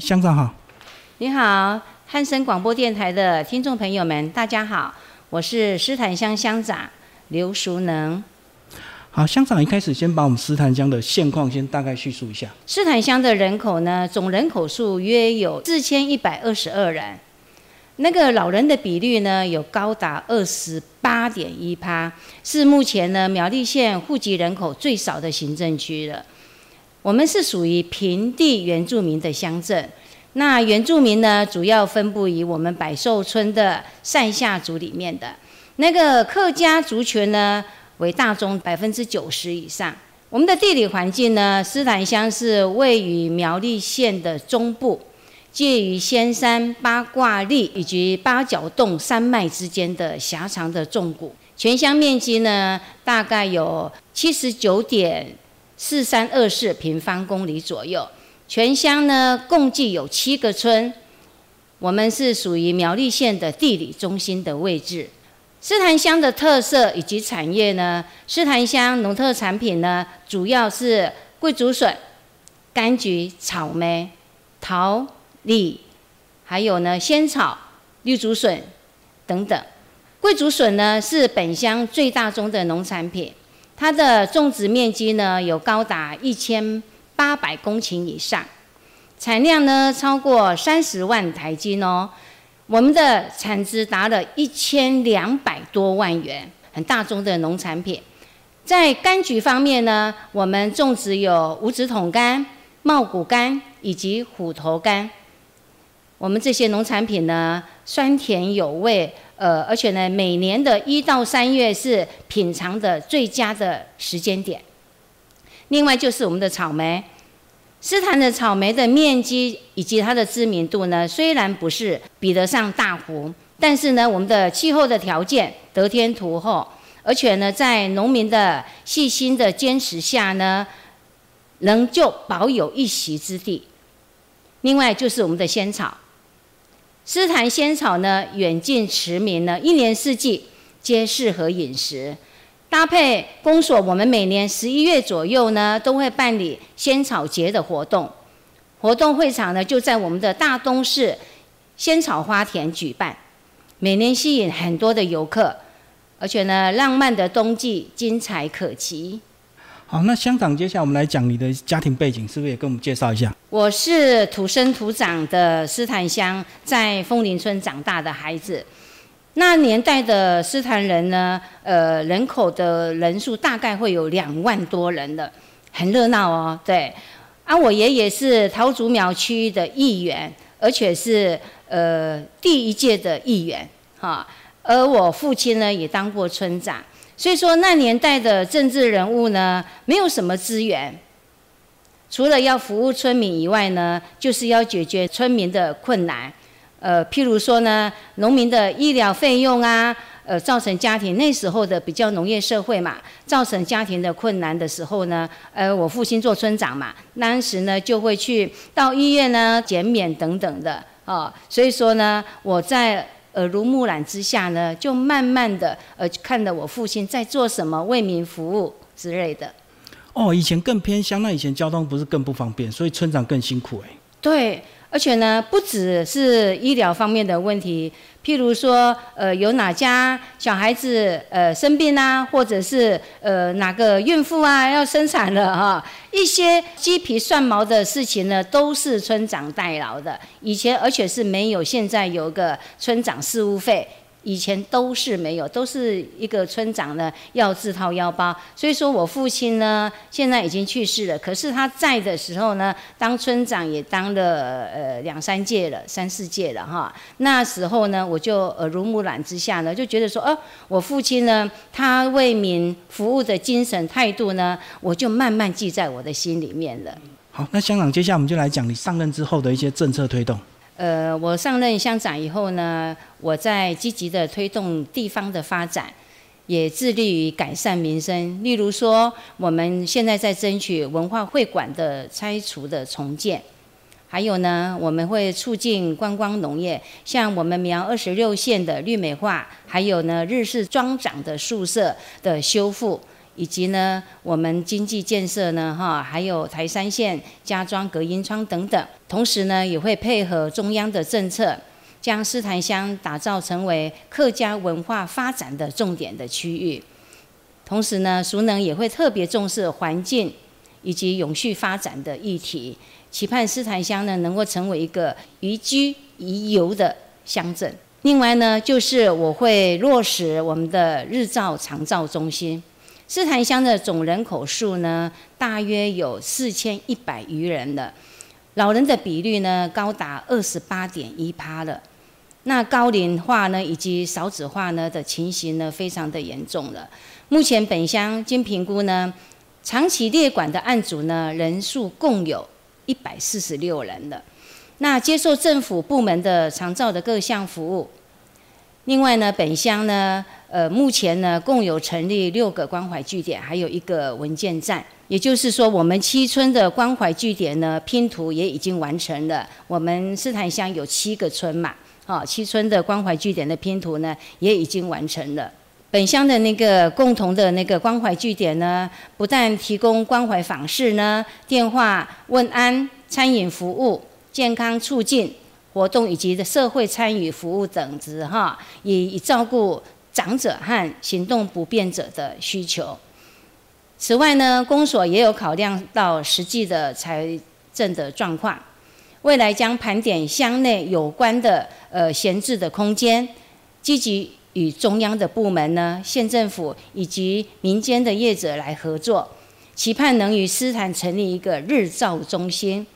乡长好，你好，汉声广播电台的听众朋友们，大家好，我是斯坦乡乡长刘淑能。好，乡长一开始先把我们斯坦乡的现况先大概叙述一下。斯坦乡的人口呢，总人口数约有四千一百二十二人，那个老人的比率呢，有高达二十八点一趴，是目前呢苗栗县户籍人口最少的行政区了。我们是属于平地原住民的乡镇，那原住民呢，主要分布于我们百寿村的上下族里面的那个客家族群呢，为大中百分之九十以上。我们的地理环境呢，斯坦乡是位于苗栗县的中部，介于仙山、八卦岭以及八角洞山脉之间的狭长的纵谷。全乡面积呢，大概有七十九点。四三二四平方公里左右，全乡呢共计有七个村，我们是属于苗栗县的地理中心的位置。斯坦乡的特色以及产业呢，斯坦乡农特产品呢主要是桂竹笋、柑橘、草莓、桃、李，还有呢仙草、绿竹笋等等。桂竹笋呢是本乡最大宗的农产品。它的种植面积呢有高达一千八百公顷以上，产量呢超过三十万台斤哦。我们的产值达了一千两百多万元，很大宗的农产品。在柑橘方面呢，我们种植有五指桶柑、茂谷柑以及虎头柑。我们这些农产品呢，酸甜有味。呃，而且呢，每年的一到三月是品尝的最佳的时间点。另外就是我们的草莓，斯坦的草莓的面积以及它的知名度呢，虽然不是比得上大湖，但是呢，我们的气候的条件得天独厚，而且呢，在农民的细心的坚持下呢，仍旧保有一席之地。另外就是我们的仙草。斯坦仙草呢，远近驰名呢，一年四季皆适合饮食。搭配公所，我们每年十一月左右呢，都会办理仙草节的活动。活动会场呢，就在我们的大东市仙草花田举办，每年吸引很多的游客，而且呢，浪漫的冬季精彩可期。好，那乡长，接下来我们来讲你的家庭背景，是不是也跟我们介绍一下？我是土生土长的斯坦乡，在枫林村长大的孩子。那年代的斯坦人呢，呃，人口的人数大概会有两万多人的，很热闹哦。对，啊，我爷爷是桃竹苗区的议员，而且是呃第一届的议员，哈。而我父亲呢，也当过村长。所以说，那年代的政治人物呢，没有什么资源，除了要服务村民以外呢，就是要解决村民的困难。呃，譬如说呢，农民的医疗费用啊，呃，造成家庭那时候的比较农业社会嘛，造成家庭的困难的时候呢，呃，我父亲做村长嘛，当时呢就会去到医院呢减免等等的啊。所以说呢，我在。耳濡目染之下呢，就慢慢的呃看到我父亲在做什么，为民服务之类的。哦，以前更偏乡，那以前交通不是更不方便，所以村长更辛苦哎。对。而且呢，不只是医疗方面的问题，譬如说，呃，有哪家小孩子呃生病啊，或者是呃哪个孕妇啊要生产了哈，一些鸡皮蒜毛的事情呢，都是村长代劳的。以前而且是没有现在有个村长事务费。以前都是没有，都是一个村长呢要自掏腰包。所以说我父亲呢现在已经去世了，可是他在的时候呢，当村长也当了呃两三届了，三四届了哈。那时候呢，我就耳濡目染之下呢，就觉得说，哦，我父亲呢，他为民服务的精神态度呢，我就慢慢记在我的心里面了。好，那乡长，接下来我们就来讲你上任之后的一些政策推动。呃，我上任乡长以后呢，我在积极的推动地方的发展，也致力于改善民生。例如说，我们现在在争取文化会馆的拆除的重建，还有呢，我们会促进观光农业，像我们苗二十六线的绿美化，还有呢日式庄长的宿舍的修复，以及呢我们经济建设呢哈，还有台山线加装隔音窗等等，同时呢也会配合中央的政策，将斯坦乡打造成为客家文化发展的重点的区域。同时呢，熟能也会特别重视环境以及永续发展的议题，期盼斯坦乡呢能够成为一个宜居宜游的乡镇。另外呢，就是我会落实我们的日照长照中心。斯坦乡的总人口数呢，大约有四千一百余人了，老人的比率呢高达二十八点一趴了。那高龄化呢以及少子化呢的情形呢，非常的严重了。目前本乡经评估呢，长期列管的案组呢人数共有一百四十六人了。那接受政府部门的长照的各项服务。另外呢，本乡呢，呃，目前呢共有成立六个关怀据点，还有一个文件站。也就是说，我们七村的关怀据点呢拼图也已经完成了。我们斯坦乡有七个村嘛，哦，七村的关怀据点的拼图呢也已经完成了。本乡的那个共同的那个关怀据点呢，不但提供关怀访视呢、电话问安、餐饮服务、健康促进活动以及的社会参与服务等值哈，以以照顾长者和行动不便者的需求。此外呢，公所也有考量到实际的财政的状况，未来将盘点乡内有关的呃闲置的空间，积极。与中央的部门呢、县政府以及民间的业者来合作，期盼能与斯坦成立一个日照中心，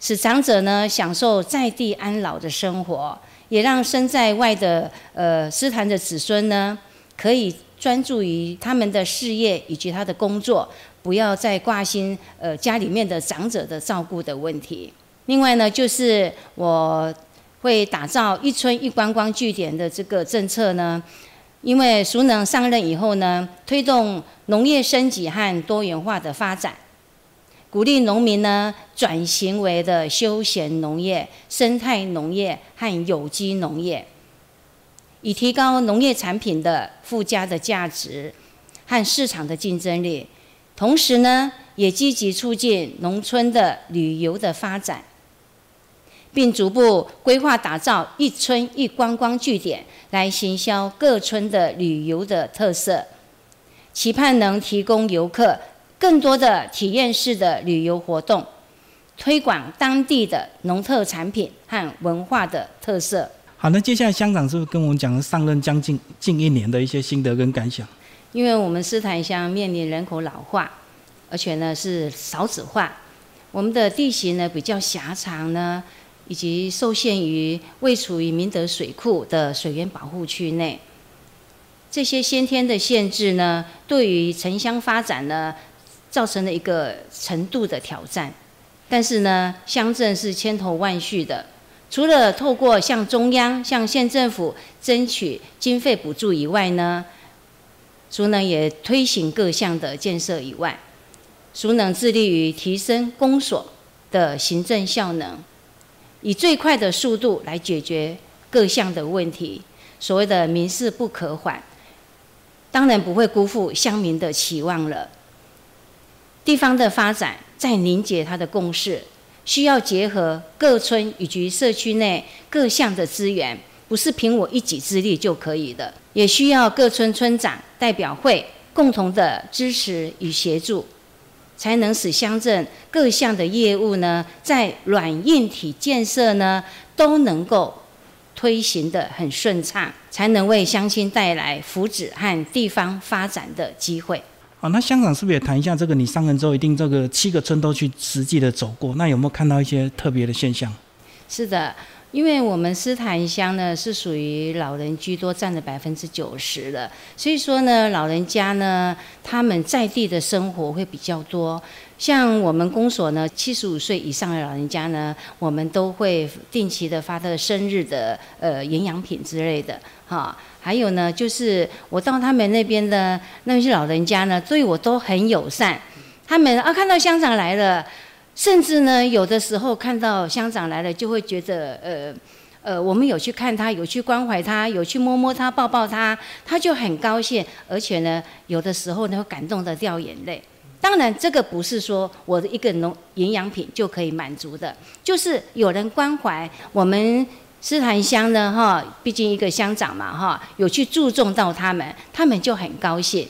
使长者呢享受在地安老的生活，也让身在外的呃斯坦的子孙呢可以专注于他们的事业以及他的工作，不要再挂心呃家里面的长者的照顾的问题。另外呢，就是我。会打造一村一观光据点的这个政策呢，因为熟能上任以后呢，推动农业升级和多元化的发展，鼓励农民呢转型为的休闲农业、生态农业和有机农业，以提高农业产品的附加的价值和市场的竞争力，同时呢，也积极促进农村的旅游的发展。并逐步规划打造一村一观光据点，来行销各村的旅游的特色，期盼能提供游客更多的体验式的旅游活动，推广当地的农特产品和文化的特色。好，那接下来乡长是不是跟我们讲上任将近近一年的一些心得跟感想？因为我们斯坦乡面临人口老化，而且呢是少子化，我们的地形呢比较狭长呢。以及受限于未处于明德水库的水源保护区内，这些先天的限制呢，对于城乡发展呢，造成了一个程度的挑战。但是呢，乡镇是千头万绪的，除了透过向中央、向县政府争取经费补助以外呢，熟能也推行各项的建设以外，熟能致力于提升公所的行政效能。以最快的速度来解决各项的问题，所谓的民事不可缓，当然不会辜负乡民的期望了。地方的发展在凝结它的共识，需要结合各村以及社区内各项的资源，不是凭我一己之力就可以的，也需要各村村长代表会共同的支持与协助。才能使乡镇各项的业务呢，在软硬体建设呢都能够推行的很顺畅，才能为乡亲带来福祉和地方发展的机会。那乡长是不是也谈一下这个？你上任之后，一定这个七个村都去实际的走过，那有没有看到一些特别的现象？是的。因为我们斯坦乡呢是属于老人居多，占了百分之九十的，所以说呢，老人家呢他们在地的生活会比较多。像我们公所呢，七十五岁以上的老人家呢，我们都会定期的发他的生日的呃营养品之类的，哈。还有呢，就是我到他们那边的那些老人家呢，对我都很友善，他们啊看到乡长来了。甚至呢，有的时候看到乡长来了，就会觉得呃呃，我们有去看他，有去关怀他，有去摸摸他、抱抱他，他就很高兴，而且呢，有的时候呢会感动的掉眼泪。当然，这个不是说我的一个农营养品就可以满足的，就是有人关怀我们斯坦乡呢，哈，毕竟一个乡长嘛，哈，有去注重到他们，他们就很高兴。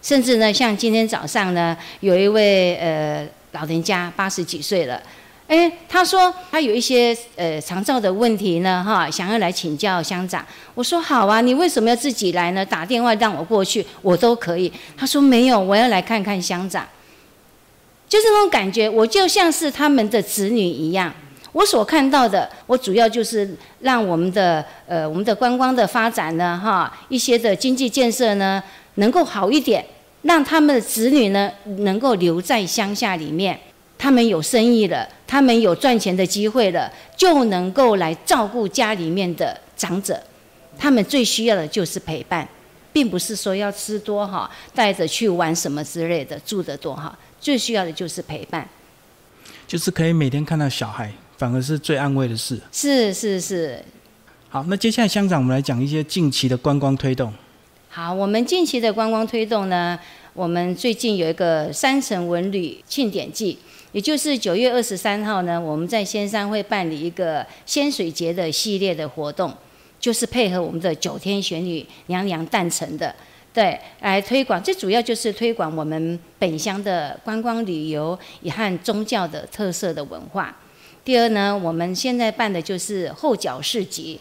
甚至呢，像今天早上呢，有一位呃老人家八十几岁了，哎，他说他有一些呃肠照的问题呢，哈，想要来请教乡长。我说好啊，你为什么要自己来呢？打电话让我过去，我都可以。他说没有，我要来看看乡长。就是那种感觉，我就像是他们的子女一样。我所看到的，我主要就是让我们的呃我们的观光的发展呢，哈，一些的经济建设呢能够好一点。让他们的子女呢，能够留在乡下里面，他们有生意了，他们有赚钱的机会了，就能够来照顾家里面的长者。他们最需要的就是陪伴，并不是说要吃多哈，带着去玩什么之类的，住得多哈。最需要的就是陪伴，就是可以每天看到小孩，反而是最安慰的事。是是是。好，那接下来乡长，我们来讲一些近期的观光推动。好，我们近期的观光推动呢，我们最近有一个山城文旅庆典季，也就是九月二十三号呢，我们在仙山会办理一个仙水节的系列的活动，就是配合我们的九天玄女娘娘诞辰的，对，来推广，最主要就是推广我们本乡的观光旅游也和宗教的特色的文化。第二呢，我们现在办的就是后脚市集。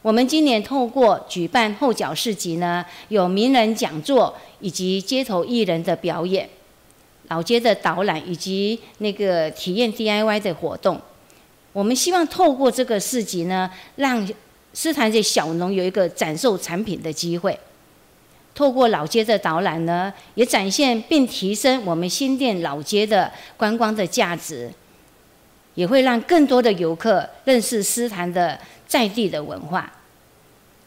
我们今年透过举办后脚市集呢，有名人讲座以及街头艺人的表演，老街的导览以及那个体验 DIY 的活动。我们希望透过这个市集呢，让斯坦这小农有一个展售产品的机会。透过老街的导览呢，也展现并提升我们新店老街的观光的价值，也会让更多的游客认识斯坦的。在地的文化，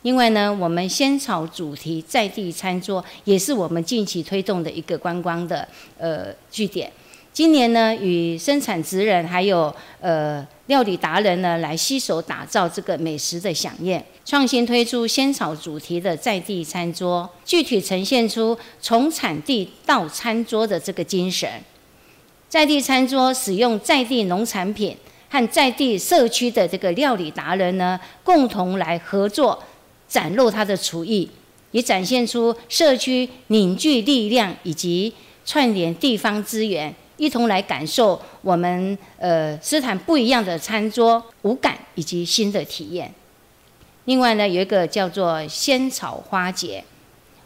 另外呢，我们仙草主题在地餐桌也是我们近期推动的一个观光的呃据点。今年呢，与生产职人还有呃料理达人呢来携手打造这个美食的飨宴，创新推出仙草主题的在地餐桌，具体呈现出从产地到餐桌的这个精神。在地餐桌使用在地农产品。和在地社区的这个料理达人呢，共同来合作，展露他的厨艺，也展现出社区凝聚力量以及串联地方资源，一同来感受我们呃斯坦不一样的餐桌五感以及新的体验。另外呢，有一个叫做仙草花节，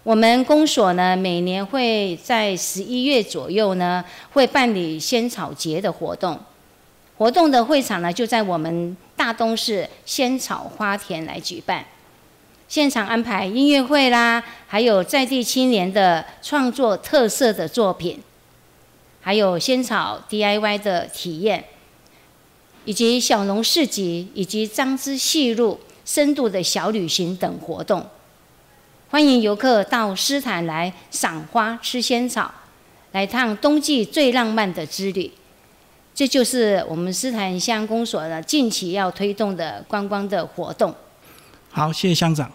我们公所呢每年会在十一月左右呢会办理仙草节的活动。活动的会场呢，就在我们大东市仙草花田来举办，现场安排音乐会啦，还有在地青年的创作特色的作品，还有仙草 DIY 的体验，以及小农市集，以及张之细路深度的小旅行等活动，欢迎游客到斯坦来赏花、吃仙草，来趟冬季最浪漫的之旅。这就是我们斯坦乡公所的近期要推动的观光的活动。好，谢谢乡长。